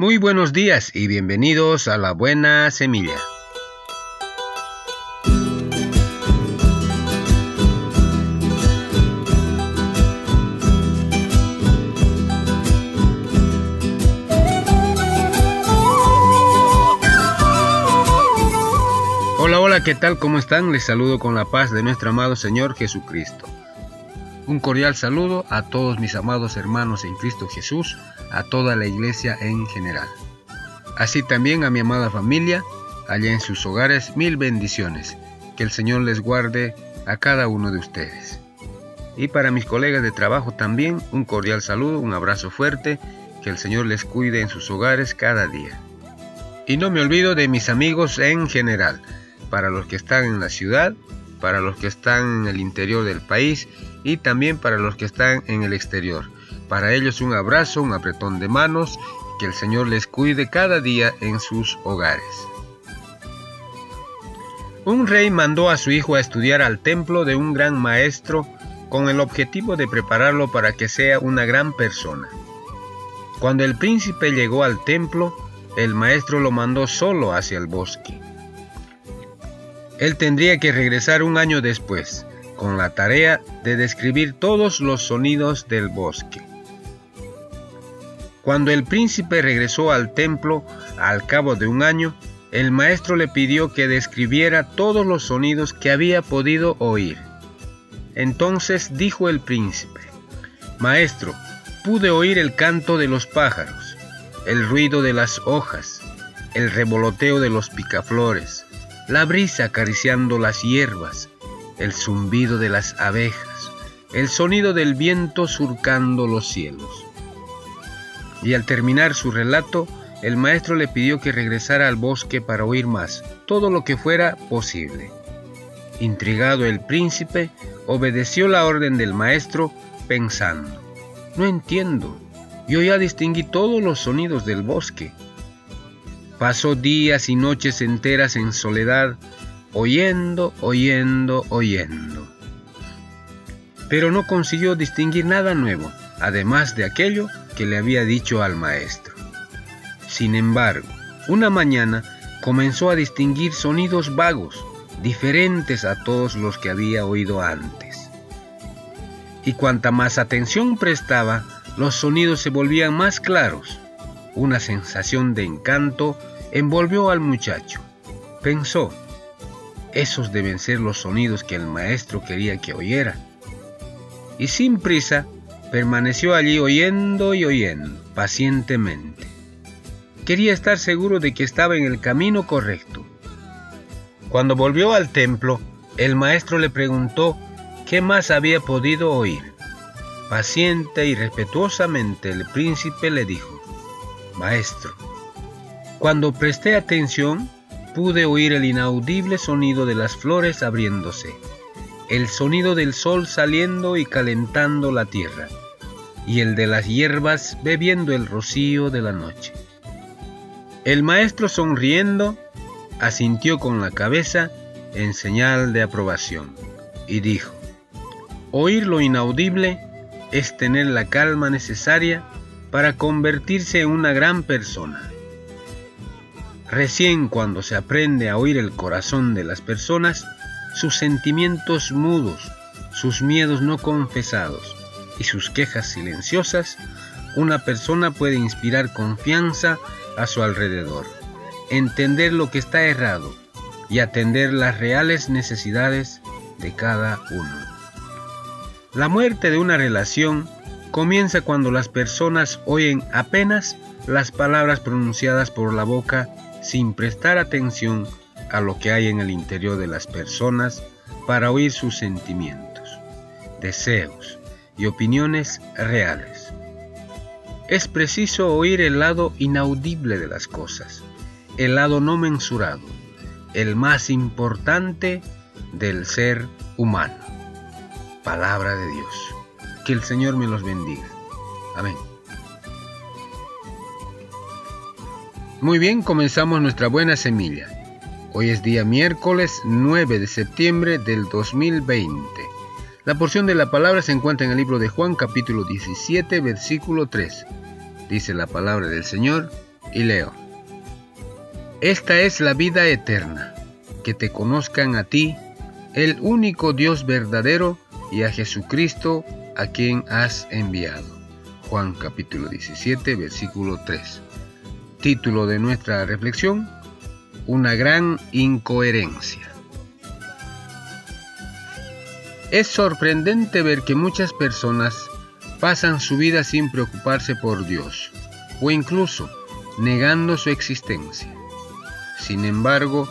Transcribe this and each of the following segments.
Muy buenos días y bienvenidos a la buena semilla. Hola, hola, ¿qué tal? ¿Cómo están? Les saludo con la paz de nuestro amado Señor Jesucristo. Un cordial saludo a todos mis amados hermanos en Cristo Jesús, a toda la iglesia en general. Así también a mi amada familia, allá en sus hogares, mil bendiciones. Que el Señor les guarde a cada uno de ustedes. Y para mis colegas de trabajo también, un cordial saludo, un abrazo fuerte, que el Señor les cuide en sus hogares cada día. Y no me olvido de mis amigos en general, para los que están en la ciudad, para los que están en el interior del país y también para los que están en el exterior. Para ellos un abrazo, un apretón de manos, que el Señor les cuide cada día en sus hogares. Un rey mandó a su hijo a estudiar al templo de un gran maestro con el objetivo de prepararlo para que sea una gran persona. Cuando el príncipe llegó al templo, el maestro lo mandó solo hacia el bosque. Él tendría que regresar un año después, con la tarea de describir todos los sonidos del bosque. Cuando el príncipe regresó al templo al cabo de un año, el maestro le pidió que describiera todos los sonidos que había podido oír. Entonces dijo el príncipe, Maestro, pude oír el canto de los pájaros, el ruido de las hojas, el revoloteo de los picaflores, la brisa acariciando las hierbas, el zumbido de las abejas, el sonido del viento surcando los cielos. Y al terminar su relato, el maestro le pidió que regresara al bosque para oír más, todo lo que fuera posible. Intrigado el príncipe, obedeció la orden del maestro, pensando, no entiendo, yo ya distinguí todos los sonidos del bosque. Pasó días y noches enteras en soledad, oyendo, oyendo, oyendo. Pero no consiguió distinguir nada nuevo, además de aquello le había dicho al maestro. Sin embargo, una mañana comenzó a distinguir sonidos vagos, diferentes a todos los que había oído antes. Y cuanta más atención prestaba, los sonidos se volvían más claros. Una sensación de encanto envolvió al muchacho. Pensó, esos deben ser los sonidos que el maestro quería que oyera. Y sin prisa, permaneció allí oyendo y oyendo, pacientemente. Quería estar seguro de que estaba en el camino correcto. Cuando volvió al templo, el maestro le preguntó qué más había podido oír. Paciente y respetuosamente el príncipe le dijo, Maestro, cuando presté atención, pude oír el inaudible sonido de las flores abriéndose, el sonido del sol saliendo y calentando la tierra, y el de las hierbas bebiendo el rocío de la noche. El maestro sonriendo asintió con la cabeza en señal de aprobación y dijo, oír lo inaudible es tener la calma necesaria para convertirse en una gran persona. Recién cuando se aprende a oír el corazón de las personas, sus sentimientos mudos, sus miedos no confesados y sus quejas silenciosas, una persona puede inspirar confianza a su alrededor, entender lo que está errado y atender las reales necesidades de cada uno. La muerte de una relación comienza cuando las personas oyen apenas las palabras pronunciadas por la boca sin prestar atención a lo que hay en el interior de las personas para oír sus sentimientos, deseos y opiniones reales. Es preciso oír el lado inaudible de las cosas, el lado no mensurado, el más importante del ser humano. Palabra de Dios. Que el Señor me los bendiga. Amén. Muy bien, comenzamos nuestra buena semilla. Hoy es día miércoles 9 de septiembre del 2020. La porción de la palabra se encuentra en el libro de Juan capítulo 17 versículo 3. Dice la palabra del Señor, y leo. Esta es la vida eterna, que te conozcan a ti, el único Dios verdadero, y a Jesucristo a quien has enviado. Juan capítulo 17, versículo 3. Título de nuestra reflexión, una gran incoherencia. Es sorprendente ver que muchas personas pasan su vida sin preocuparse por Dios, o incluso negando su existencia. Sin embargo,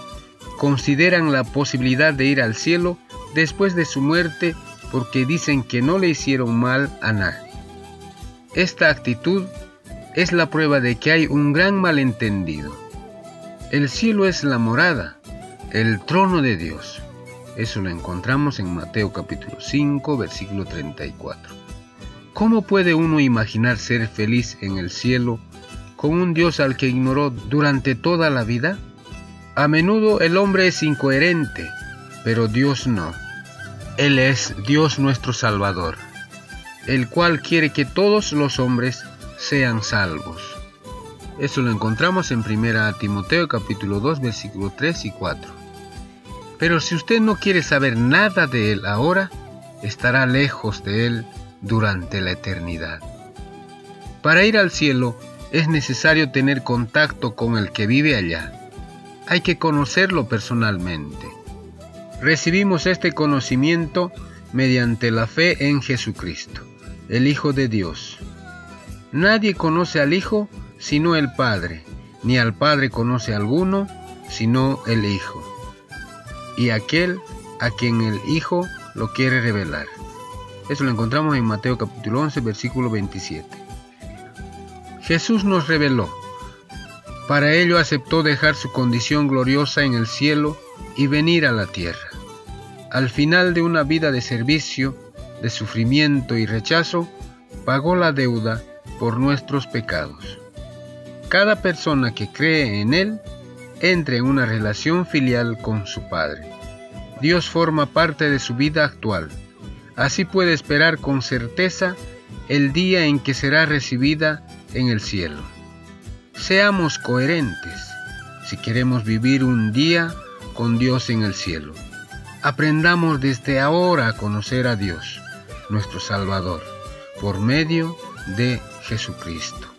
consideran la posibilidad de ir al cielo después de su muerte porque dicen que no le hicieron mal a nadie. Esta actitud es la prueba de que hay un gran malentendido. El cielo es la morada, el trono de Dios. Eso lo encontramos en Mateo capítulo 5, versículo 34. ¿Cómo puede uno imaginar ser feliz en el cielo con un Dios al que ignoró durante toda la vida? A menudo el hombre es incoherente, pero Dios no. Él es Dios nuestro Salvador, el cual quiere que todos los hombres sean salvos. Eso lo encontramos en 1 Timoteo capítulo 2 versículo 3 y 4. Pero si usted no quiere saber nada de Él ahora, estará lejos de Él durante la eternidad. Para ir al cielo es necesario tener contacto con el que vive allá. Hay que conocerlo personalmente. Recibimos este conocimiento mediante la fe en Jesucristo, el Hijo de Dios. Nadie conoce al Hijo sino el Padre, ni al Padre conoce alguno sino el Hijo, y aquel a quien el Hijo lo quiere revelar. Eso lo encontramos en Mateo capítulo 11, versículo 27. Jesús nos reveló. Para ello aceptó dejar su condición gloriosa en el cielo y venir a la tierra. Al final de una vida de servicio, de sufrimiento y rechazo, pagó la deuda por nuestros pecados. Cada persona que cree en Él entra en una relación filial con su Padre. Dios forma parte de su vida actual Así puede esperar con certeza el día en que será recibida en el cielo. Seamos coherentes si queremos vivir un día con Dios en el cielo. Aprendamos desde ahora a conocer a Dios, nuestro Salvador, por medio de Jesucristo.